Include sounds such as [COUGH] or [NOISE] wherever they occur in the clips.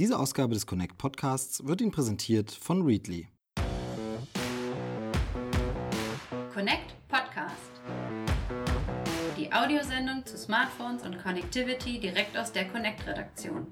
Diese Ausgabe des Connect Podcasts wird Ihnen präsentiert von Readly. Connect Podcast. Die Audiosendung zu Smartphones und Connectivity direkt aus der Connect-Redaktion.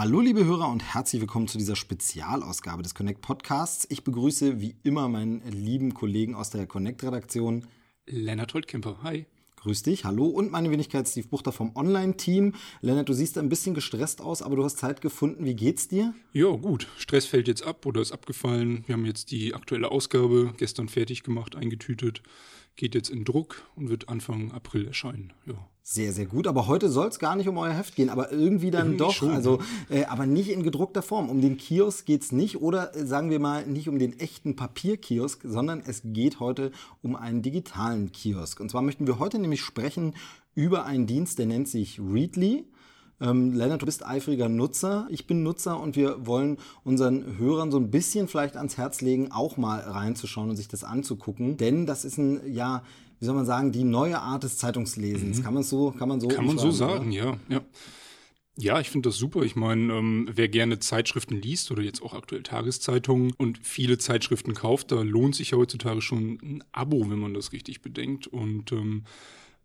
Hallo liebe Hörer und herzlich willkommen zu dieser Spezialausgabe des Connect Podcasts. Ich begrüße wie immer meinen lieben Kollegen aus der Connect-Redaktion. Lennart Holtkemper, hi. Grüß dich, hallo und meine Wenigkeit Steve Buchter vom Online-Team. Lennart, du siehst ein bisschen gestresst aus, aber du hast Zeit gefunden. Wie geht's dir? Ja, gut. Stress fällt jetzt ab oder ist abgefallen. Wir haben jetzt die aktuelle Ausgabe gestern fertig gemacht, eingetütet geht jetzt in Druck und wird Anfang April erscheinen. Ja. Sehr, sehr gut. Aber heute soll es gar nicht um euer Heft gehen, aber irgendwie dann irgendwie doch. Schon. Also, äh, aber nicht in gedruckter Form. Um den Kiosk geht es nicht oder äh, sagen wir mal nicht um den echten Papierkiosk, sondern es geht heute um einen digitalen Kiosk. Und zwar möchten wir heute nämlich sprechen über einen Dienst, der nennt sich Readly. Ähm, Lennart, du bist eifriger Nutzer, ich bin Nutzer und wir wollen unseren Hörern so ein bisschen vielleicht ans Herz legen, auch mal reinzuschauen und sich das anzugucken. Denn das ist ein, ja, wie soll man sagen, die neue Art des Zeitungslesens. Mhm. Kann man so, kann man so Kann man so sagen, ja, ja. Ja, ich finde das super. Ich meine, ähm, wer gerne Zeitschriften liest oder jetzt auch aktuell Tageszeitungen und viele Zeitschriften kauft, da lohnt sich ja heutzutage schon ein Abo, wenn man das richtig bedenkt. Und ähm,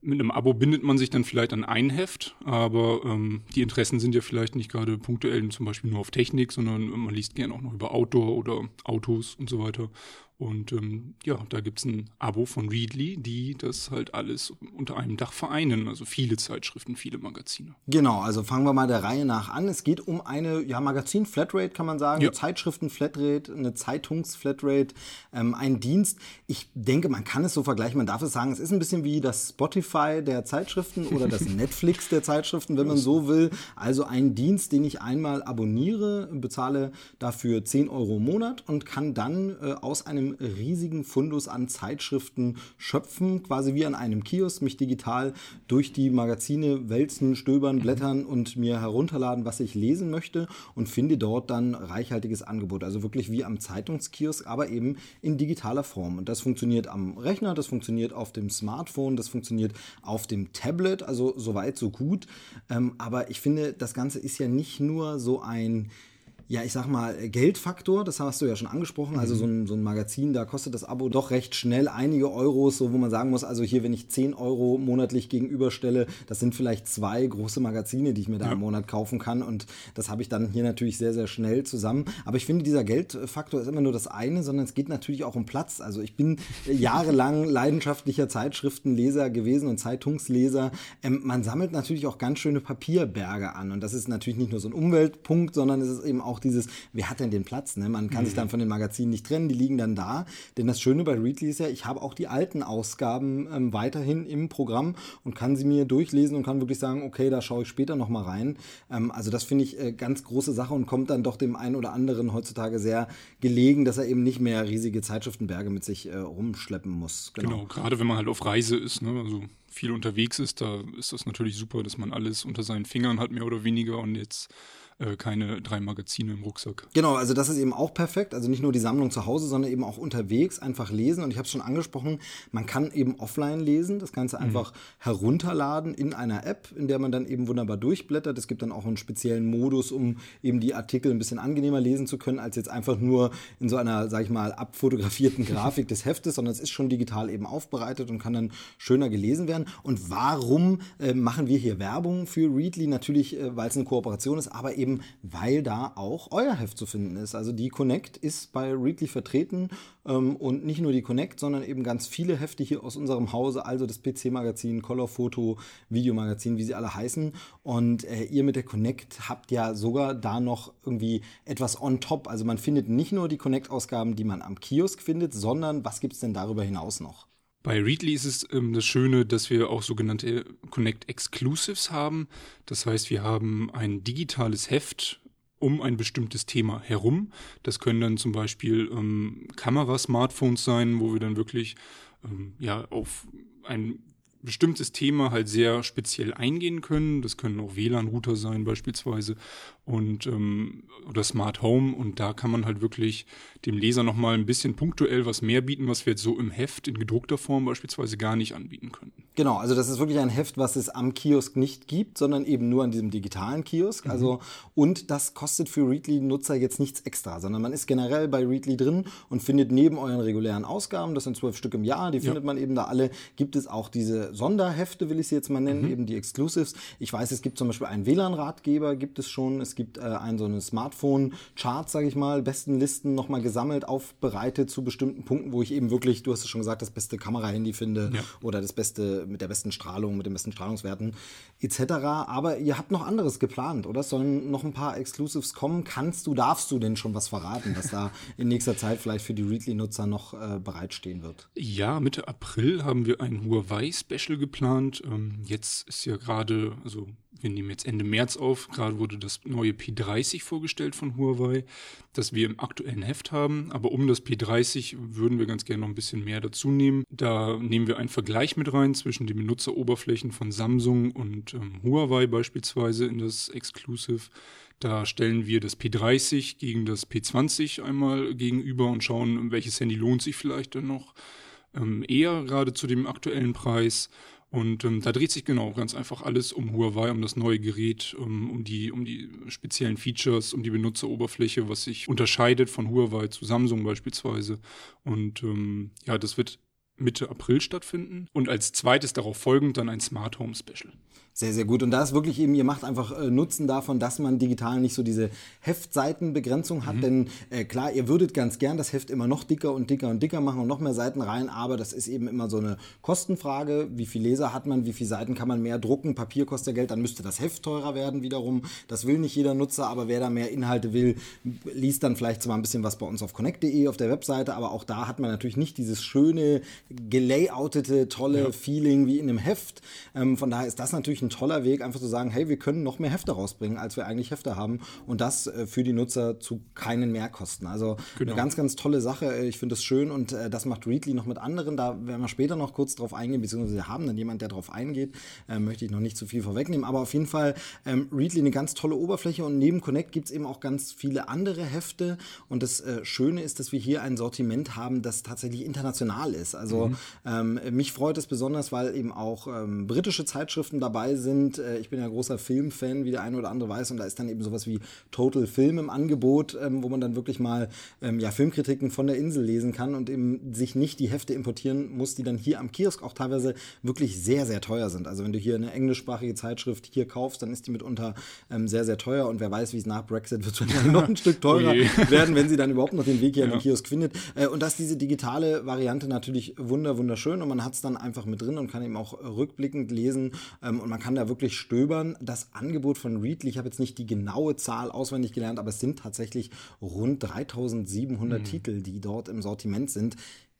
mit einem Abo bindet man sich dann vielleicht an ein Heft, aber ähm, die Interessen sind ja vielleicht nicht gerade punktuell zum Beispiel nur auf Technik, sondern man liest gerne auch noch über Outdoor oder Autos und so weiter. Und ähm, ja, da gibt's ein Abo von Readly, die das halt alles unter einem Dach vereinen. Also viele Zeitschriften, viele Magazine. Genau, also fangen wir mal der Reihe nach an. Es geht um eine ja, Magazin-Flatrate, kann man sagen. Ja. Eine Zeitschriften-Flatrate, eine Zeitungs-Flatrate, ähm, ein Dienst. Ich denke, man kann es so vergleichen, man darf es sagen, es ist ein bisschen wie das Spotify der Zeitschriften oder das Netflix der Zeitschriften, wenn man so will. Also ein Dienst, den ich einmal abonniere, bezahle dafür 10 Euro im Monat und kann dann äh, aus einem riesigen Fundus an Zeitschriften schöpfen, quasi wie an einem Kiosk, mich digital durch die Magazine wälzen, stöbern, blättern und mir herunterladen, was ich lesen möchte und finde dort dann reichhaltiges Angebot. Also wirklich wie am Zeitungskiosk, aber eben in digitaler Form. Und das funktioniert am Rechner, das funktioniert auf dem Smartphone, das funktioniert auf dem Tablet, also soweit, so gut. Ähm, aber ich finde, das Ganze ist ja nicht nur so ein ja, ich sag mal, Geldfaktor, das hast du ja schon angesprochen. Also mhm. so ein, so ein Magazin, da kostet das Abo doch recht schnell einige Euros, so wo man sagen muss, also hier, wenn ich 10 Euro monatlich gegenüberstelle, das sind vielleicht zwei große Magazine, die ich mir da ja. im Monat kaufen kann. Und das habe ich dann hier natürlich sehr, sehr schnell zusammen. Aber ich finde, dieser Geldfaktor ist immer nur das eine, sondern es geht natürlich auch um Platz. Also ich bin [LAUGHS] jahrelang leidenschaftlicher Zeitschriftenleser gewesen und Zeitungsleser. Ähm, man sammelt natürlich auch ganz schöne Papierberge an. Und das ist natürlich nicht nur so ein Umweltpunkt, sondern es ist eben auch auch dieses, wer hat denn den Platz? Ne? Man kann mhm. sich dann von den Magazinen nicht trennen, die liegen dann da. Denn das Schöne bei Readly ist ja, ich habe auch die alten Ausgaben ähm, weiterhin im Programm und kann sie mir durchlesen und kann wirklich sagen, okay, da schaue ich später nochmal rein. Ähm, also das finde ich äh, ganz große Sache und kommt dann doch dem einen oder anderen heutzutage sehr gelegen, dass er eben nicht mehr riesige Zeitschriftenberge mit sich äh, rumschleppen muss. Genau. genau, gerade wenn man halt auf Reise ist, ne? also viel unterwegs ist, da ist das natürlich super, dass man alles unter seinen Fingern hat, mehr oder weniger und jetzt äh, keine drei Magazine im Rucksack. Genau, also das ist eben auch perfekt. Also nicht nur die Sammlung zu Hause, sondern eben auch unterwegs einfach lesen. Und ich habe es schon angesprochen, man kann eben offline lesen, das Ganze einfach mhm. herunterladen in einer App, in der man dann eben wunderbar durchblättert. Es gibt dann auch einen speziellen Modus, um eben die Artikel ein bisschen angenehmer lesen zu können, als jetzt einfach nur in so einer, sag ich mal, abfotografierten [LAUGHS] Grafik des Heftes, sondern es ist schon digital eben aufbereitet und kann dann schöner gelesen werden. Und warum äh, machen wir hier Werbung für Readly? Natürlich, äh, weil es eine Kooperation ist, aber eben eben weil da auch euer Heft zu finden ist. Also die Connect ist bei Readly vertreten ähm, und nicht nur die Connect, sondern eben ganz viele Hefte hier aus unserem Hause, also das PC-Magazin, Color Photo, Videomagazin, wie sie alle heißen. Und äh, ihr mit der Connect habt ja sogar da noch irgendwie etwas on top. Also man findet nicht nur die Connect-Ausgaben, die man am Kiosk findet, sondern was gibt es denn darüber hinaus noch? Bei Readly ist es ähm, das Schöne, dass wir auch sogenannte Connect Exclusives haben. Das heißt, wir haben ein digitales Heft um ein bestimmtes Thema herum. Das können dann zum Beispiel ähm, Kamera-Smartphones sein, wo wir dann wirklich ähm, ja auf ein bestimmtes Thema halt sehr speziell eingehen können. Das können auch WLAN-Router sein beispielsweise. Und ähm, oder Smart Home und da kann man halt wirklich dem Leser nochmal ein bisschen punktuell was mehr bieten, was wir jetzt so im Heft in gedruckter Form beispielsweise gar nicht anbieten könnten. Genau, also das ist wirklich ein Heft, was es am Kiosk nicht gibt, sondern eben nur an diesem digitalen Kiosk. Mhm. Also und das kostet für Readly-Nutzer jetzt nichts extra, sondern man ist generell bei Readly drin und findet neben euren regulären Ausgaben, das sind zwölf Stück im Jahr, die findet ja. man eben da alle, gibt es auch diese Sonderhefte, will ich sie jetzt mal nennen, mhm. eben die Exclusives. Ich weiß, es gibt zum Beispiel einen WLAN-Ratgeber, gibt es schon. Es gibt äh, ein so eine Smartphone-Chart, sage ich mal, besten Listen nochmal gesammelt, aufbereitet zu bestimmten Punkten, wo ich eben wirklich, du hast es schon gesagt, das beste Kamera-Handy finde ja. oder das beste mit der besten Strahlung, mit den besten Strahlungswerten etc. Aber ihr habt noch anderes geplant, oder? Es sollen noch ein paar Exclusives kommen. Kannst du, darfst du denn schon was verraten, was da [LAUGHS] in nächster Zeit vielleicht für die Readly-Nutzer noch äh, bereitstehen wird? Ja, Mitte April haben wir ein Huawei-Special geplant. Ähm, jetzt ist ja gerade, also wir nehmen jetzt Ende März auf, gerade wurde das neue P30 vorgestellt von Huawei, das wir im aktuellen Heft haben. Aber um das P30 würden wir ganz gerne noch ein bisschen mehr dazu nehmen. Da nehmen wir einen Vergleich mit rein zwischen den Benutzeroberflächen von Samsung und ähm, Huawei beispielsweise in das Exclusive. Da stellen wir das P30 gegen das P20 einmal gegenüber und schauen, welches Handy lohnt sich vielleicht dann noch ähm, eher gerade zu dem aktuellen Preis. Und ähm, da dreht sich genau ganz einfach alles um Huawei, um das neue Gerät, um, um, die, um die speziellen Features, um die Benutzeroberfläche, was sich unterscheidet von Huawei zu Samsung beispielsweise. Und ähm, ja, das wird Mitte April stattfinden und als zweites darauf folgend dann ein Smart Home Special. Sehr, sehr gut. Und da ist wirklich eben, ihr macht einfach äh, Nutzen davon, dass man digital nicht so diese Heftseitenbegrenzung hat. Mhm. Denn äh, klar, ihr würdet ganz gern das Heft immer noch dicker und dicker und dicker machen und noch mehr Seiten rein, aber das ist eben immer so eine Kostenfrage. Wie viele Leser hat man, wie viele Seiten kann man mehr drucken? Papier kostet ja Geld, dann müsste das Heft teurer werden wiederum. Das will nicht jeder Nutzer, aber wer da mehr Inhalte will, liest dann vielleicht zwar ein bisschen was bei uns auf connect.de auf der Webseite, aber auch da hat man natürlich nicht dieses schöne, gelayoutete, tolle ja. Feeling wie in einem Heft. Ähm, von daher ist das natürlich ein toller Weg, einfach zu sagen, hey, wir können noch mehr Hefte rausbringen, als wir eigentlich Hefte haben. Und das äh, für die Nutzer zu keinen Mehrkosten. Also genau. eine ganz, ganz tolle Sache. Ich finde es schön und äh, das macht Readly noch mit anderen. Da werden wir später noch kurz drauf eingehen, beziehungsweise wir haben dann jemand, der drauf eingeht. Äh, möchte ich noch nicht zu viel vorwegnehmen. Aber auf jeden Fall ähm, Readly eine ganz tolle Oberfläche und neben Connect gibt es eben auch ganz viele andere Hefte. Und das äh, Schöne ist, dass wir hier ein Sortiment haben, das tatsächlich international ist. Also mhm. ähm, mich freut es besonders, weil eben auch ähm, britische Zeitschriften dabei sind. Äh, ich bin ja großer Filmfan, wie der eine oder andere weiß, und da ist dann eben sowas wie Total Film im Angebot, ähm, wo man dann wirklich mal ähm, ja, Filmkritiken von der Insel lesen kann und eben sich nicht die Hefte importieren muss, die dann hier am Kiosk auch teilweise wirklich sehr, sehr teuer sind. Also wenn du hier eine englischsprachige Zeitschrift hier kaufst, dann ist die mitunter ähm, sehr, sehr teuer und wer weiß, wie es nach Brexit wird, wird noch ein Stück teurer [LAUGHS] oh werden, wenn sie dann überhaupt noch den Weg hier ja. in den Kiosk findet. Äh, und dass diese digitale Variante natürlich wunder, wunderschön und man hat es dann einfach mit drin und kann eben auch rückblickend lesen und man kann da wirklich stöbern. Das Angebot von Readly, ich habe jetzt nicht die genaue Zahl auswendig gelernt, aber es sind tatsächlich rund 3700 mhm. Titel, die dort im Sortiment sind.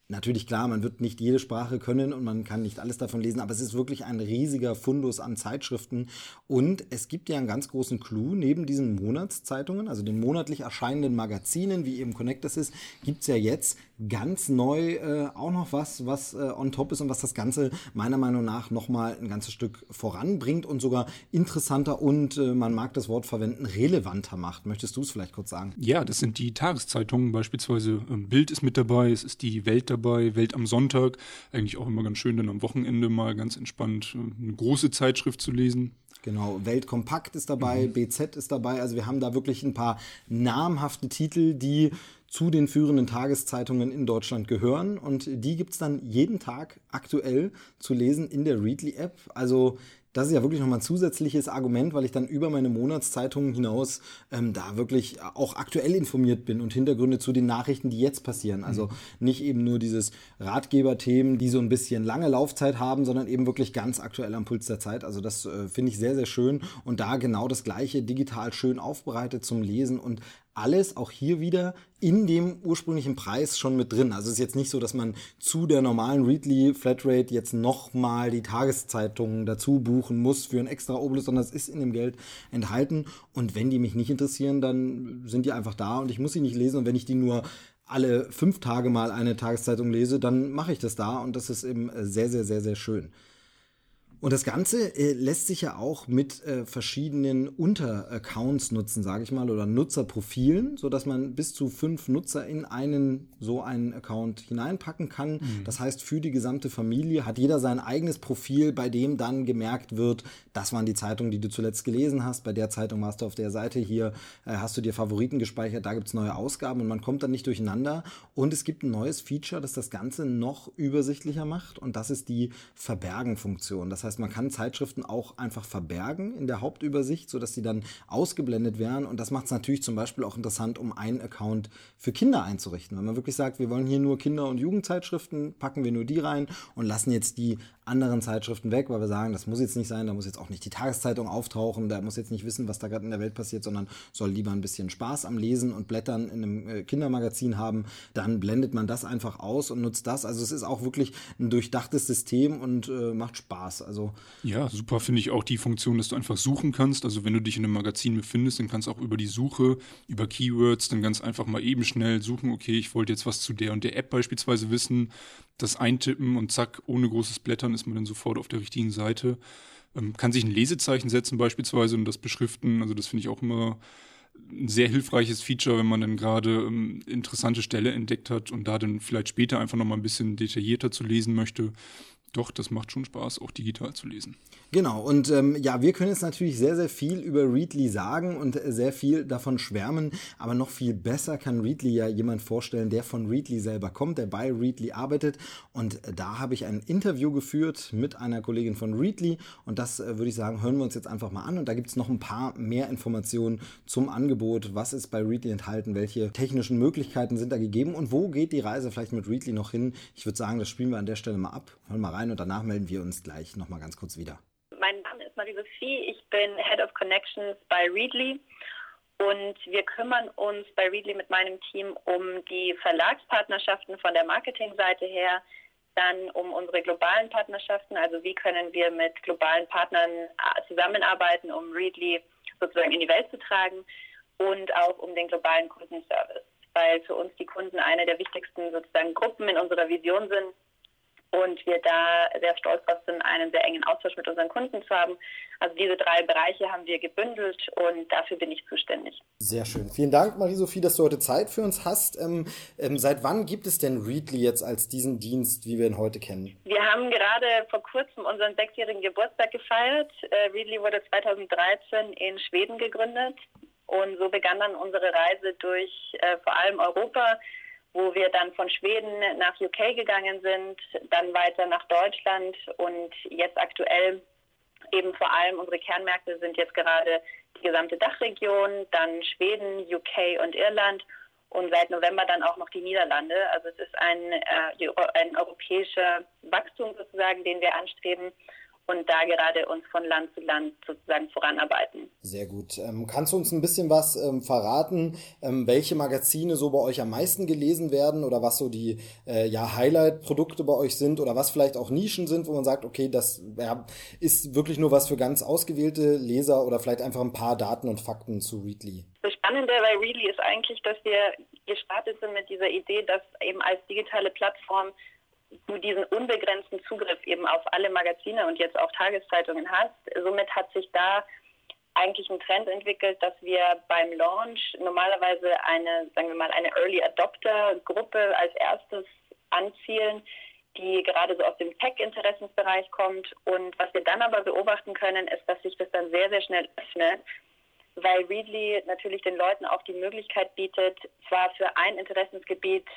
Natürlich klar, man wird nicht jede Sprache können und man kann nicht alles davon lesen, aber es ist wirklich ein riesiger Fundus an Zeitschriften und es gibt ja einen ganz großen Clou, neben diesen Monatszeitungen, also den monatlich erscheinenden Magazinen, wie eben Connect das ist, gibt es ja jetzt ganz neu äh, auch noch was, was äh, on top ist und was das Ganze meiner Meinung nach nochmal ein ganzes Stück voranbringt und sogar interessanter und, äh, man mag das Wort verwenden, relevanter macht. Möchtest du es vielleicht kurz sagen? Ja, das sind die Tageszeitungen, beispielsweise ähm, Bild ist mit dabei, es ist die Welt dabei, Welt am Sonntag, eigentlich auch immer ganz schön, dann am Wochenende mal ganz entspannt äh, eine große Zeitschrift zu lesen. Genau, Weltkompakt ist dabei, mhm. BZ ist dabei. Also wir haben da wirklich ein paar namhafte Titel, die zu den führenden Tageszeitungen in Deutschland gehören. Und die gibt es dann jeden Tag aktuell zu lesen in der Readly-App. Also das ist ja wirklich nochmal ein zusätzliches Argument, weil ich dann über meine Monatszeitungen hinaus ähm, da wirklich auch aktuell informiert bin und Hintergründe zu den Nachrichten, die jetzt passieren. Also mhm. nicht eben nur dieses Ratgeberthemen, die so ein bisschen lange Laufzeit haben, sondern eben wirklich ganz aktuell am Puls der Zeit. Also das äh, finde ich sehr, sehr schön und da genau das Gleiche digital schön aufbereitet zum Lesen und alles auch hier wieder in dem ursprünglichen Preis schon mit drin. Also es ist jetzt nicht so, dass man zu der normalen Readly Flatrate jetzt nochmal die Tageszeitungen dazu buchen muss für ein extra Obolus, sondern es ist in dem Geld enthalten. Und wenn die mich nicht interessieren, dann sind die einfach da und ich muss sie nicht lesen. Und wenn ich die nur alle fünf Tage mal eine Tageszeitung lese, dann mache ich das da und das ist eben sehr, sehr, sehr, sehr schön. Und das Ganze äh, lässt sich ja auch mit äh, verschiedenen Unteraccounts nutzen, sage ich mal, oder Nutzerprofilen, sodass man bis zu fünf Nutzer in einen so einen Account hineinpacken kann. Mhm. Das heißt, für die gesamte Familie hat jeder sein eigenes Profil, bei dem dann gemerkt wird, das waren die Zeitungen, die du zuletzt gelesen hast. Bei der Zeitung warst du auf der Seite hier, äh, hast du dir Favoriten gespeichert, da gibt es neue Ausgaben und man kommt dann nicht durcheinander. Und es gibt ein neues Feature, das das Ganze noch übersichtlicher macht und das ist die Verbergen-Funktion. Das heißt, heißt, man kann Zeitschriften auch einfach verbergen in der Hauptübersicht, sodass sie dann ausgeblendet werden. Und das macht es natürlich zum Beispiel auch interessant, um einen Account für Kinder einzurichten. Wenn man wirklich sagt, wir wollen hier nur Kinder- und Jugendzeitschriften, packen wir nur die rein und lassen jetzt die anderen Zeitschriften weg, weil wir sagen, das muss jetzt nicht sein, da muss jetzt auch nicht die Tageszeitung auftauchen, da muss jetzt nicht wissen, was da gerade in der Welt passiert, sondern soll lieber ein bisschen Spaß am Lesen und Blättern in einem äh, Kindermagazin haben, dann blendet man das einfach aus und nutzt das. Also es ist auch wirklich ein durchdachtes System und äh, macht Spaß. Also ja, super finde ich auch die Funktion, dass du einfach suchen kannst. Also wenn du dich in einem Magazin befindest, dann kannst du auch über die Suche, über Keywords, dann ganz einfach mal eben schnell suchen, okay, ich wollte jetzt was zu der und der App beispielsweise wissen, das eintippen und zack, ohne großes Blättern ist man dann sofort auf der richtigen Seite. Ähm, kann sich ein Lesezeichen setzen beispielsweise und das beschriften. Also das finde ich auch immer ein sehr hilfreiches Feature, wenn man dann gerade ähm, interessante Stelle entdeckt hat und da dann vielleicht später einfach noch mal ein bisschen detaillierter zu lesen möchte. Doch, das macht schon Spaß, auch digital zu lesen. Genau, und ähm, ja, wir können jetzt natürlich sehr, sehr viel über Readly sagen und sehr viel davon schwärmen, aber noch viel besser kann Readly ja jemand vorstellen, der von Readly selber kommt, der bei Readly arbeitet. Und da habe ich ein Interview geführt mit einer Kollegin von Readly und das äh, würde ich sagen, hören wir uns jetzt einfach mal an. Und da gibt es noch ein paar mehr Informationen zum Angebot, was ist bei Readly enthalten, welche technischen Möglichkeiten sind da gegeben und wo geht die Reise vielleicht mit Readly noch hin. Ich würde sagen, das spielen wir an der Stelle mal ab. Hören wir rein und danach melden wir uns gleich nochmal ganz kurz wieder. Mein Name ist Marie-Sophie, ich bin Head of Connections bei Readly. Und wir kümmern uns bei Readly mit meinem Team um die Verlagspartnerschaften von der Marketingseite her, dann um unsere globalen Partnerschaften, also wie können wir mit globalen Partnern äh, zusammenarbeiten, um Readly sozusagen in die Welt zu tragen und auch um den globalen Kundenservice, weil für uns die Kunden eine der wichtigsten sozusagen Gruppen in unserer Vision sind und wir da sehr stolz drauf sind, einen sehr engen Austausch mit unseren Kunden zu haben. Also diese drei Bereiche haben wir gebündelt und dafür bin ich zuständig. Sehr schön. Vielen Dank, Marie-Sophie, dass du heute Zeit für uns hast. Ähm, ähm, seit wann gibt es denn Readly jetzt als diesen Dienst, wie wir ihn heute kennen? Wir haben gerade vor kurzem unseren sechsjährigen Geburtstag gefeiert. Äh, Readly wurde 2013 in Schweden gegründet und so begann dann unsere Reise durch äh, vor allem Europa wo wir dann von Schweden nach UK gegangen sind, dann weiter nach Deutschland und jetzt aktuell eben vor allem unsere Kernmärkte sind jetzt gerade die gesamte Dachregion, dann Schweden, UK und Irland und seit November dann auch noch die Niederlande. Also es ist ein, äh, ein europäischer Wachstum sozusagen, den wir anstreben und da gerade uns von Land zu Land sozusagen voranarbeiten. Sehr gut. Ähm, kannst du uns ein bisschen was ähm, verraten, ähm, welche Magazine so bei euch am meisten gelesen werden oder was so die äh, ja, Highlight-Produkte bei euch sind oder was vielleicht auch Nischen sind, wo man sagt, okay, das ja, ist wirklich nur was für ganz ausgewählte Leser oder vielleicht einfach ein paar Daten und Fakten zu Readly? Das Spannende bei Readly ist eigentlich, dass wir gestartet sind mit dieser Idee, dass eben als digitale Plattform du diesen unbegrenzten Zugriff eben auf alle Magazine und jetzt auch Tageszeitungen hast. Somit hat sich da eigentlich ein Trend entwickelt, dass wir beim Launch normalerweise eine, sagen wir mal, eine Early Adopter Gruppe als erstes anzielen, die gerade so aus dem Tech-Interessensbereich kommt. Und was wir dann aber beobachten können, ist, dass sich das dann sehr, sehr schnell öffnet, weil Readly natürlich den Leuten auch die Möglichkeit bietet, zwar für ein Interessensgebiet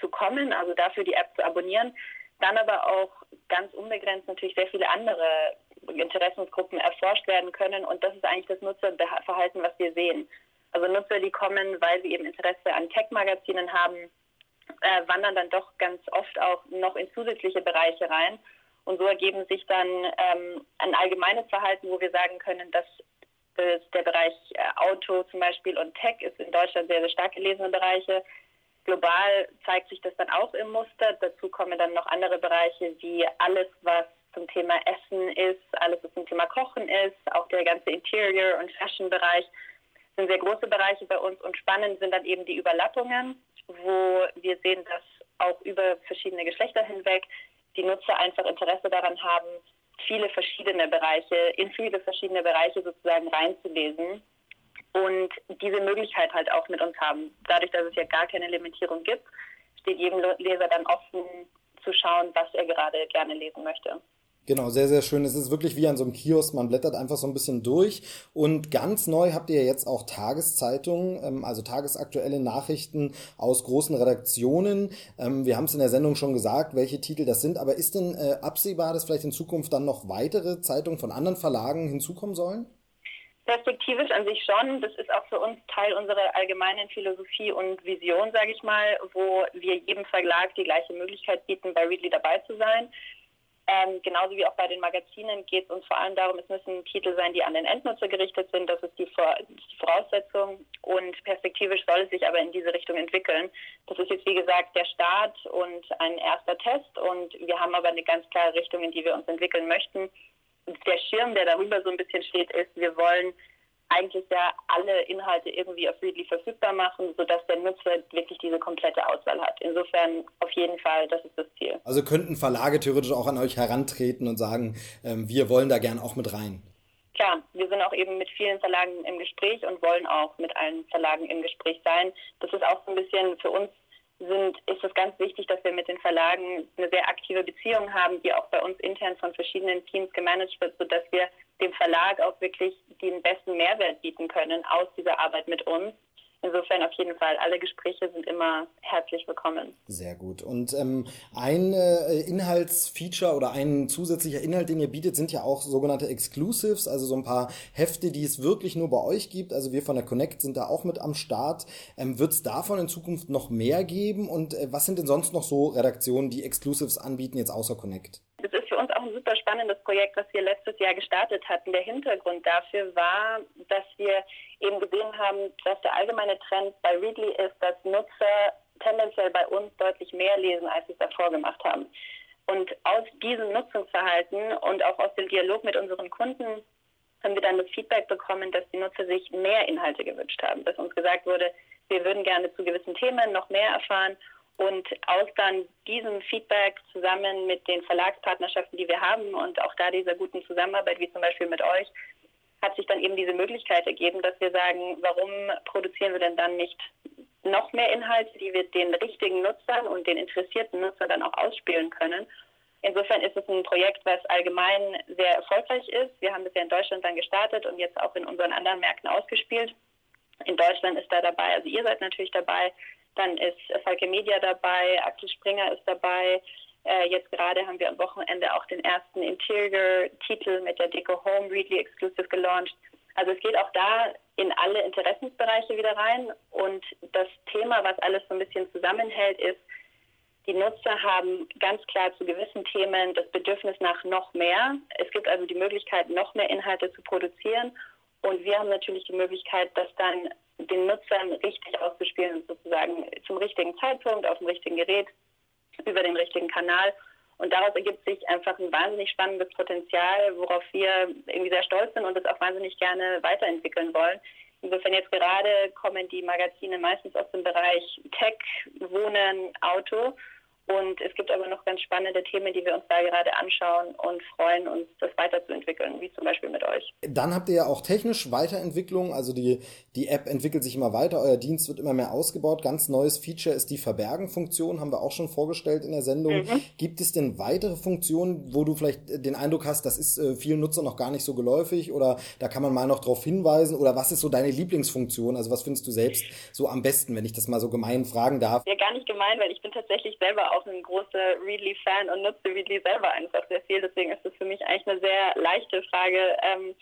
zu kommen, also dafür die App zu abonnieren, dann aber auch ganz unbegrenzt natürlich sehr viele andere Interessensgruppen erforscht werden können und das ist eigentlich das Nutzerverhalten, was wir sehen. Also Nutzer, die kommen, weil sie eben Interesse an Tech-Magazinen haben, äh, wandern dann doch ganz oft auch noch in zusätzliche Bereiche rein. Und so ergeben sich dann ähm, ein allgemeines Verhalten, wo wir sagen können, dass äh, der Bereich äh, Auto zum Beispiel und Tech ist in Deutschland sehr, sehr stark gelesene Bereiche. Global zeigt sich das dann auch im Muster. Dazu kommen dann noch andere Bereiche wie alles, was zum Thema Essen ist, alles, was zum Thema Kochen ist, auch der ganze Interior- und Fashion-Bereich sind sehr große Bereiche bei uns und spannend sind dann eben die Überlappungen, wo wir sehen, dass auch über verschiedene Geschlechter hinweg die Nutzer einfach Interesse daran haben, viele verschiedene Bereiche, in viele verschiedene Bereiche sozusagen reinzulesen und diese Möglichkeit halt auch mit uns haben. Dadurch, dass es ja gar keine Limitierung gibt, steht jedem Leser dann offen zu schauen, was er gerade gerne lesen möchte. Genau, sehr, sehr schön. Es ist wirklich wie an so einem Kiosk. Man blättert einfach so ein bisschen durch. Und ganz neu habt ihr jetzt auch Tageszeitungen, ähm, also tagesaktuelle Nachrichten aus großen Redaktionen. Ähm, wir haben es in der Sendung schon gesagt, welche Titel das sind. Aber ist denn äh, absehbar, dass vielleicht in Zukunft dann noch weitere Zeitungen von anderen Verlagen hinzukommen sollen? Perspektivisch an sich schon. Das ist auch für uns Teil unserer allgemeinen Philosophie und Vision, sage ich mal, wo wir jedem Verlag die gleiche Möglichkeit bieten, bei Readly dabei zu sein. Ähm, genauso wie auch bei den Magazinen geht es uns vor allem darum, es müssen Titel sein, die an den Endnutzer gerichtet sind. Das ist die, Vor die Voraussetzung. Und perspektivisch soll es sich aber in diese Richtung entwickeln. Das ist jetzt, wie gesagt, der Start und ein erster Test. Und wir haben aber eine ganz klare Richtung, in die wir uns entwickeln möchten. Der Schirm, der darüber so ein bisschen steht, ist, wir wollen eigentlich ja alle Inhalte irgendwie auf Readly verfügbar machen, sodass der Nutzer wirklich diese komplette Auswahl hat. Insofern auf jeden Fall, das ist das Ziel. Also könnten Verlage theoretisch auch an euch herantreten und sagen, ähm, wir wollen da gern auch mit rein. Klar, wir sind auch eben mit vielen Verlagen im Gespräch und wollen auch mit allen Verlagen im Gespräch sein. Das ist auch so ein bisschen für uns sind, ist es ganz wichtig, dass wir mit den Verlagen eine sehr aktive Beziehung haben, die auch bei uns intern von verschiedenen Teams gemanagt wird, sodass wir dem Verlag auch wirklich den besten Mehrwert bieten können aus dieser Arbeit mit uns. Insofern auf jeden Fall, alle Gespräche sind immer herzlich willkommen. Sehr gut. Und ähm, ein äh, Inhaltsfeature oder ein zusätzlicher Inhalt, den ihr bietet, sind ja auch sogenannte Exclusives, also so ein paar Hefte, die es wirklich nur bei euch gibt. Also wir von der Connect sind da auch mit am Start. Ähm, Wird es davon in Zukunft noch mehr geben? Und äh, was sind denn sonst noch so Redaktionen, die Exclusives anbieten, jetzt außer Connect? Das ist für uns auch ein super spannendes Projekt, das wir letztes Jahr gestartet hatten. Der Hintergrund dafür war, dass wir eben gesehen haben, dass der allgemeine Trend bei Readly ist, dass Nutzer tendenziell bei uns deutlich mehr lesen, als sie es davor gemacht haben. Und aus diesem Nutzungsverhalten und auch aus dem Dialog mit unseren Kunden haben wir dann das Feedback bekommen, dass die Nutzer sich mehr Inhalte gewünscht haben, dass uns gesagt wurde, wir würden gerne zu gewissen Themen noch mehr erfahren und aus dann diesem Feedback zusammen mit den Verlagspartnerschaften, die wir haben und auch da dieser guten Zusammenarbeit, wie zum Beispiel mit euch, hat sich dann eben diese Möglichkeit ergeben, dass wir sagen, warum produzieren wir denn dann nicht noch mehr Inhalte, die wir den richtigen Nutzern und den interessierten Nutzern dann auch ausspielen können. Insofern ist es ein Projekt, was allgemein sehr erfolgreich ist. Wir haben das ja in Deutschland dann gestartet und jetzt auch in unseren anderen Märkten ausgespielt. In Deutschland ist da dabei, also ihr seid natürlich dabei, dann ist Falke Media dabei, Axel Springer ist dabei. Äh, jetzt gerade haben wir am Wochenende auch den ersten Interior-Titel mit der Deco Home Readly Exclusive gelauncht. Also es geht auch da in alle Interessensbereiche wieder rein. Und das Thema, was alles so ein bisschen zusammenhält, ist, die Nutzer haben ganz klar zu gewissen Themen das Bedürfnis nach noch mehr. Es gibt also die Möglichkeit, noch mehr Inhalte zu produzieren. Und wir haben natürlich die Möglichkeit, das dann den Nutzern richtig auszuspielen, sozusagen zum richtigen Zeitpunkt, auf dem richtigen Gerät, über den richtigen Kanal. Und daraus ergibt sich einfach ein wahnsinnig spannendes Potenzial, worauf wir irgendwie sehr stolz sind und es auch wahnsinnig gerne weiterentwickeln wollen. Insofern jetzt gerade kommen die Magazine meistens aus dem Bereich Tech, Wohnen, Auto. Und es gibt aber noch ganz spannende Themen, die wir uns da gerade anschauen und freuen uns, das weiterzuentwickeln, wie zum Beispiel mit euch. Dann habt ihr ja auch technisch Weiterentwicklung, also die, die App entwickelt sich immer weiter, euer Dienst wird immer mehr ausgebaut. Ganz neues Feature ist die Verbergen-Funktion, haben wir auch schon vorgestellt in der Sendung. Mhm. Gibt es denn weitere Funktionen, wo du vielleicht den Eindruck hast, das ist äh, vielen Nutzern noch gar nicht so geläufig oder da kann man mal noch drauf hinweisen oder was ist so deine Lieblingsfunktion? Also was findest du selbst so am besten, wenn ich das mal so gemein fragen darf? Ja, gar nicht gemein, weil ich bin tatsächlich selber auch ein großer Readly-Fan und nutze Readly selber einfach sehr viel. Deswegen ist es für mich eigentlich eine sehr leichte Frage. Ähm,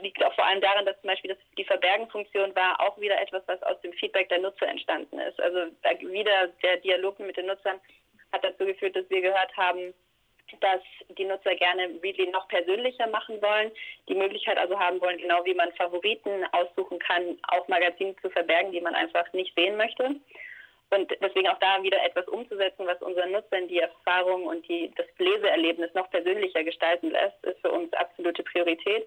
liegt auch vor allem daran, dass zum Beispiel die Verbergen-Funktion war auch wieder etwas, was aus dem Feedback der Nutzer entstanden ist. Also wieder der Dialog mit den Nutzern hat dazu geführt, dass wir gehört haben, dass die Nutzer gerne Readly noch persönlicher machen wollen, die Möglichkeit also haben wollen, genau wie man Favoriten aussuchen kann, auch Magazine zu verbergen, die man einfach nicht sehen möchte. Und deswegen auch da wieder etwas umzusetzen, was unseren Nutzern die Erfahrung und die, das Leseerlebnis noch persönlicher gestalten lässt, ist für uns absolute Priorität.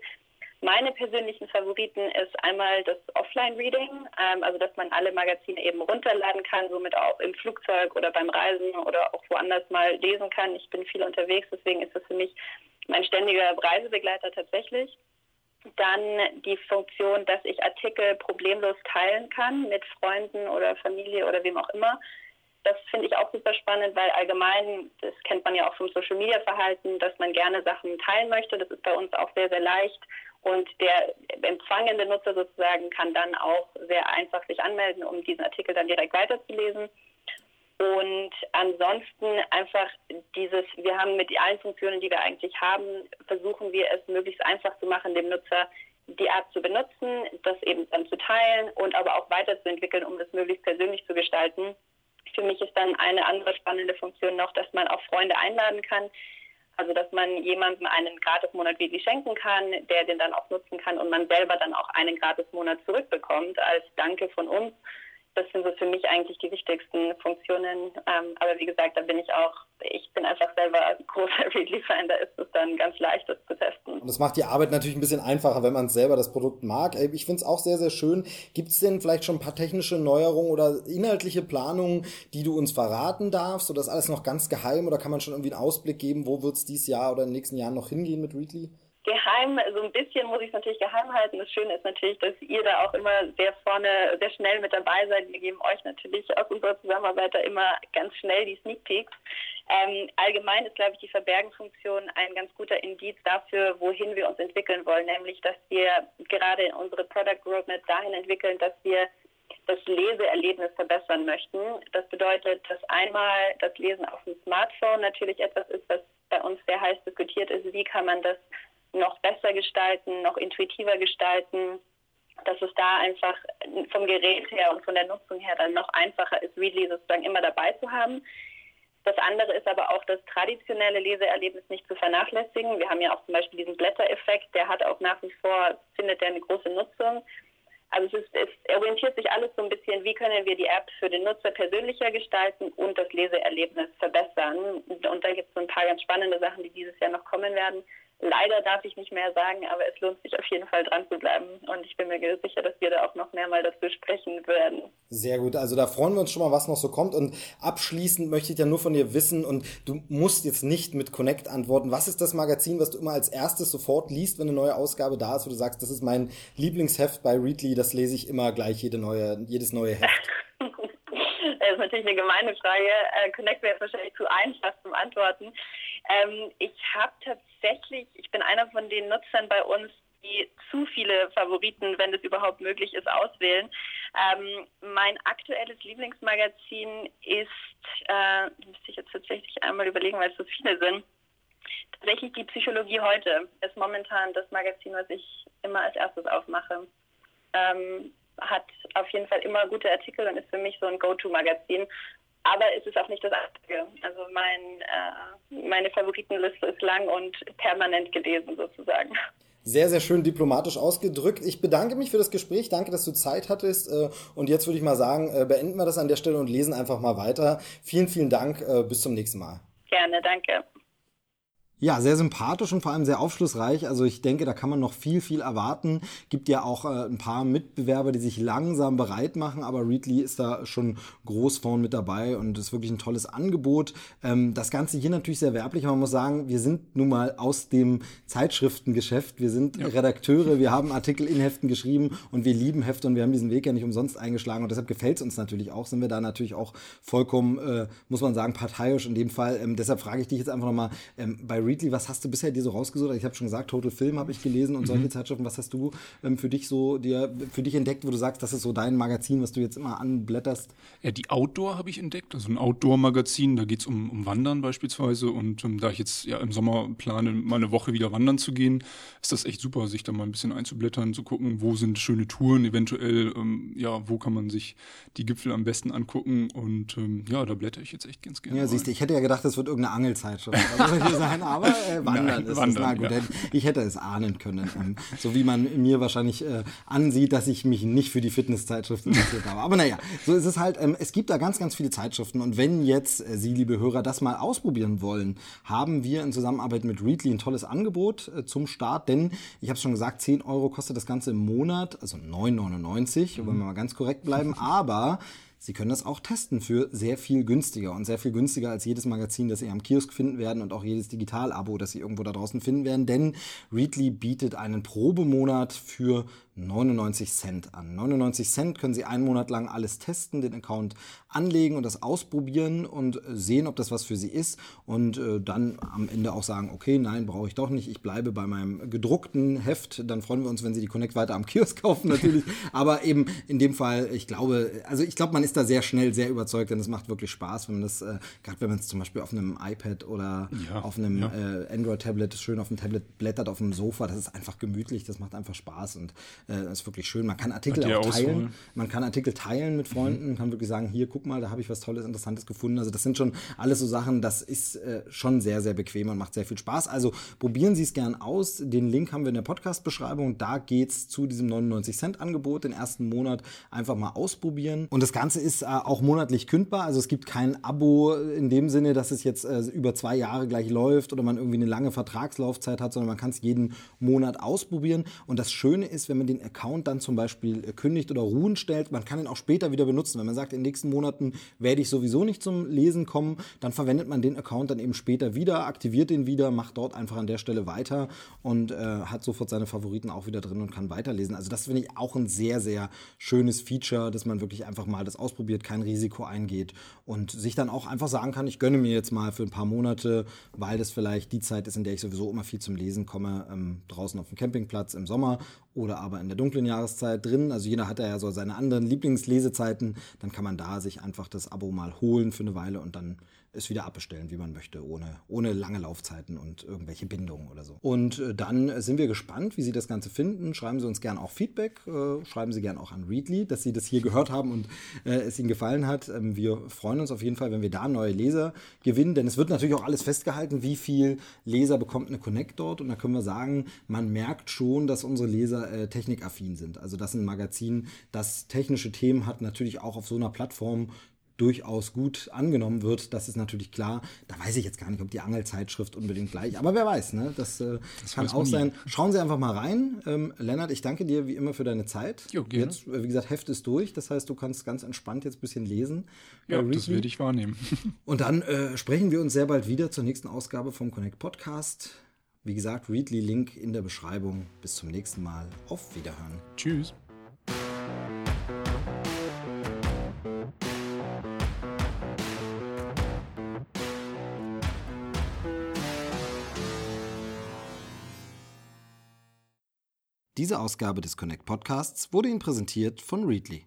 Meine persönlichen Favoriten ist einmal das Offline-Reading, ähm, also dass man alle Magazine eben runterladen kann, somit auch im Flugzeug oder beim Reisen oder auch woanders mal lesen kann. Ich bin viel unterwegs, deswegen ist das für mich mein ständiger Reisebegleiter tatsächlich. Dann die Funktion, dass ich Artikel problemlos teilen kann mit Freunden oder Familie oder wem auch immer. Das finde ich auch super spannend, weil allgemein, das kennt man ja auch vom Social Media Verhalten, dass man gerne Sachen teilen möchte. Das ist bei uns auch sehr, sehr leicht. Und der empfangende Nutzer sozusagen kann dann auch sehr einfach sich anmelden, um diesen Artikel dann direkt weiterzulesen. Und ansonsten einfach dieses, wir haben mit allen Funktionen, die wir eigentlich haben, versuchen wir es möglichst einfach zu machen, dem Nutzer die App zu benutzen, das eben dann zu teilen und aber auch weiterzuentwickeln, um das möglichst persönlich zu gestalten. Für mich ist dann eine andere spannende Funktion noch, dass man auch Freunde einladen kann, also dass man jemandem einen Gratismonat wirklich schenken kann, der den dann auch nutzen kann und man selber dann auch einen Gratismonat zurückbekommt als Danke von uns das sind so für mich eigentlich die wichtigsten Funktionen. Ähm, aber wie gesagt, da bin ich auch, ich bin einfach selber großer [LAUGHS] Readly-Fan, da ist es dann ganz leicht, das zu testen. Und das macht die Arbeit natürlich ein bisschen einfacher, wenn man selber das Produkt mag. Ich finde es auch sehr, sehr schön. Gibt es denn vielleicht schon ein paar technische Neuerungen oder inhaltliche Planungen, die du uns verraten darfst? Oder ist alles noch ganz geheim oder kann man schon irgendwie einen Ausblick geben, wo wird es dieses Jahr oder in den nächsten Jahren noch hingehen mit Readly? Geheim, so ein bisschen muss ich es natürlich geheim halten. Das Schöne ist natürlich, dass ihr da auch immer sehr vorne, sehr schnell mit dabei seid. Wir geben euch natürlich aus unserer Zusammenarbeit da immer ganz schnell die Sneak Peeks. Ähm, allgemein ist, glaube ich, die Verbergenfunktion ein ganz guter Indiz dafür, wohin wir uns entwickeln wollen, nämlich, dass wir gerade unsere Product Roadmap dahin entwickeln, dass wir das Leseerlebnis verbessern möchten. Das bedeutet, dass einmal das Lesen auf dem Smartphone natürlich etwas ist, was bei uns sehr heiß diskutiert ist. Wie kann man das noch besser gestalten, noch intuitiver gestalten, dass es da einfach vom Gerät her und von der Nutzung her dann noch einfacher ist, Readly sozusagen immer dabei zu haben. Das andere ist aber auch das traditionelle Leseerlebnis nicht zu vernachlässigen. Wir haben ja auch zum Beispiel diesen Blättereffekt, der hat auch nach wie vor, findet der eine große Nutzung. Also es, ist, es orientiert sich alles so ein bisschen, wie können wir die App für den Nutzer persönlicher gestalten und das Leseerlebnis verbessern. Und da gibt es so ein paar ganz spannende Sachen, die dieses Jahr noch kommen werden. Leider darf ich nicht mehr sagen, aber es lohnt sich auf jeden Fall dran zu bleiben. Und ich bin mir sicher, dass wir da auch noch mehr mal dazu sprechen werden. Sehr gut. Also da freuen wir uns schon mal, was noch so kommt. Und abschließend möchte ich ja nur von dir wissen, und du musst jetzt nicht mit Connect antworten. Was ist das Magazin, was du immer als erstes sofort liest, wenn eine neue Ausgabe da ist, wo du sagst, das ist mein Lieblingsheft bei Readly, das lese ich immer gleich jede neue, jedes neue Heft? [LAUGHS] Ist natürlich eine gemeine Frage. Äh, Connect wäre wahrscheinlich zu einfach zum Antworten. Ähm, ich habe tatsächlich, ich bin einer von den Nutzern bei uns, die zu viele Favoriten, wenn es überhaupt möglich ist, auswählen. Ähm, mein aktuelles Lieblingsmagazin ist, äh, müsste ich jetzt tatsächlich einmal überlegen, weil es so viele sind. Tatsächlich die Psychologie heute ist momentan das Magazin, was ich immer als erstes aufmache. Ähm, hat auf jeden Fall immer gute Artikel und ist für mich so ein Go-To-Magazin. Aber es ist auch nicht das Einzige. Also mein, äh, meine Favoritenliste ist lang und permanent gelesen sozusagen. Sehr, sehr schön diplomatisch ausgedrückt. Ich bedanke mich für das Gespräch. Danke, dass du Zeit hattest. Äh, und jetzt würde ich mal sagen, äh, beenden wir das an der Stelle und lesen einfach mal weiter. Vielen, vielen Dank. Äh, bis zum nächsten Mal. Gerne, danke. Ja, sehr sympathisch und vor allem sehr aufschlussreich. Also ich denke, da kann man noch viel, viel erwarten. Gibt ja auch äh, ein paar Mitbewerber, die sich langsam bereit machen, aber Readly ist da schon groß vorn mit dabei und ist wirklich ein tolles Angebot. Ähm, das Ganze hier natürlich sehr werblich. Man muss sagen, wir sind nun mal aus dem Zeitschriftengeschäft. Wir sind ja. Redakteure, wir haben Artikel in Heften geschrieben und wir lieben Hefte und wir haben diesen Weg ja nicht umsonst eingeschlagen und deshalb gefällt es uns natürlich auch. Sind wir da natürlich auch vollkommen, äh, muss man sagen, parteiisch in dem Fall. Ähm, deshalb frage ich dich jetzt einfach nochmal ähm, bei Readly, was hast du bisher dir so rausgesucht? Ich habe schon gesagt, Total Film habe ich gelesen und solche mhm. Zeitschriften. Was hast du ähm, für dich so dir für dich entdeckt, wo du sagst, das ist so dein Magazin, was du jetzt immer anblätterst? Ja, die Outdoor habe ich entdeckt, also ein Outdoor-Magazin. Da geht es um, um Wandern beispielsweise. Und ähm, da ich jetzt ja im Sommer plane, mal eine Woche wieder wandern zu gehen, ist das echt super, sich da mal ein bisschen einzublättern, zu gucken, wo sind schöne Touren, eventuell, ähm, ja, wo kann man sich die Gipfel am besten angucken. Und ähm, ja, da blätter ich jetzt echt ganz gerne. Ja, siehst du, ich hätte ja gedacht, das wird irgendeine Angelzeitschrift. Also, [LAUGHS] aber äh, [LAUGHS] wandern Nein, ist wandern, es. Na gut, ja. ich hätte es ahnen können. Ähm, so wie man mir wahrscheinlich äh, ansieht, dass ich mich nicht für die Fitnesszeitschriften interessiert habe. Aber naja, so ist es halt. Ähm, es gibt da ganz, ganz viele Zeitschriften. Und wenn jetzt äh, Sie, liebe Hörer, das mal ausprobieren wollen, haben wir in Zusammenarbeit mit Readly ein tolles Angebot äh, zum Start. Denn ich habe es schon gesagt, 10 Euro kostet das Ganze im Monat, also 9,99, mhm. wenn wir mal ganz korrekt bleiben. Aber Sie können das auch testen für sehr viel günstiger und sehr viel günstiger als jedes Magazin, das Sie am Kiosk finden werden und auch jedes Digital-Abo, das Sie irgendwo da draußen finden werden, denn Readly bietet einen Probemonat für 99 Cent an. 99 Cent können Sie einen Monat lang alles testen, den Account anlegen und das ausprobieren und sehen, ob das was für Sie ist und äh, dann am Ende auch sagen, okay, nein, brauche ich doch nicht, ich bleibe bei meinem gedruckten Heft. Dann freuen wir uns, wenn Sie die Connect weiter am Kiosk [LAUGHS] kaufen natürlich. Aber eben in dem Fall, ich glaube, also ich glaube, man ist da sehr schnell sehr überzeugt, denn es macht wirklich Spaß, wenn man das, äh, gerade wenn man es zum Beispiel auf einem iPad oder ja, auf einem ja. äh, Android-Tablet schön auf dem Tablet blättert, auf dem Sofa, das ist einfach gemütlich, das macht einfach Spaß und äh, das ist wirklich schön. Man kann Artikel auch teilen. Man kann Artikel teilen mit Freunden, mhm. kann wirklich sagen, hier, guck mal, da habe ich was Tolles, Interessantes gefunden. Also das sind schon alles so Sachen, das ist äh, schon sehr, sehr bequem und macht sehr viel Spaß. Also probieren Sie es gern aus. Den Link haben wir in der Podcast-Beschreibung. Da geht es zu diesem 99-Cent-Angebot, den ersten Monat einfach mal ausprobieren. Und das Ganze ist äh, auch monatlich kündbar. Also es gibt kein Abo in dem Sinne, dass es jetzt äh, über zwei Jahre gleich läuft oder man irgendwie eine lange Vertragslaufzeit hat, sondern man kann es jeden Monat ausprobieren. Und das Schöne ist, wenn man den Account dann zum Beispiel äh, kündigt oder ruhen stellt, man kann ihn auch später wieder benutzen. Wenn man sagt, in den nächsten Monaten werde ich sowieso nicht zum Lesen kommen, dann verwendet man den Account dann eben später wieder, aktiviert den wieder, macht dort einfach an der Stelle weiter und äh, hat sofort seine Favoriten auch wieder drin und kann weiterlesen. Also das finde ich auch ein sehr, sehr schönes Feature, dass man wirklich einfach mal das ausprobiert, kein Risiko eingeht und sich dann auch einfach sagen kann, ich gönne mir jetzt mal für ein paar Monate, weil das vielleicht die Zeit ist, in der ich sowieso immer viel zum Lesen komme, ähm, draußen auf dem Campingplatz im Sommer oder aber in der dunklen Jahreszeit drin. Also jeder hat ja so seine anderen Lieblingslesezeiten. Dann kann man da sich einfach das Abo mal holen für eine Weile und dann es wieder abbestellen, wie man möchte, ohne, ohne lange Laufzeiten und irgendwelche Bindungen oder so. Und äh, dann sind wir gespannt, wie Sie das Ganze finden. Schreiben Sie uns gerne auch Feedback, äh, schreiben Sie gerne auch an Readly, dass Sie das hier gehört haben und äh, es Ihnen gefallen hat. Ähm, wir freuen uns auf jeden Fall, wenn wir da neue Leser gewinnen, denn es wird natürlich auch alles festgehalten, wie viel Leser bekommt eine Connect dort. Und da können wir sagen, man merkt schon, dass unsere Leser technikaffin sind. Also dass ein Magazin, das technische Themen hat, natürlich auch auf so einer Plattform durchaus gut angenommen wird, das ist natürlich klar. Da weiß ich jetzt gar nicht, ob die Angelzeitschrift unbedingt gleich, aber wer weiß, ne? Das, äh, das kann auch sein. Schauen Sie einfach mal rein. Ähm, Lennart, ich danke dir wie immer für deine Zeit. Jo, gerne. Jetzt, äh, wie gesagt, Heft ist durch, das heißt, du kannst ganz entspannt jetzt ein bisschen lesen. Ja, äh, das werde ich wahrnehmen. [LAUGHS] Und dann äh, sprechen wir uns sehr bald wieder zur nächsten Ausgabe vom Connect Podcast. Wie gesagt, Readly Link in der Beschreibung. Bis zum nächsten Mal. Auf Wiederhören. Tschüss. Diese Ausgabe des Connect Podcasts wurde Ihnen präsentiert von Readly.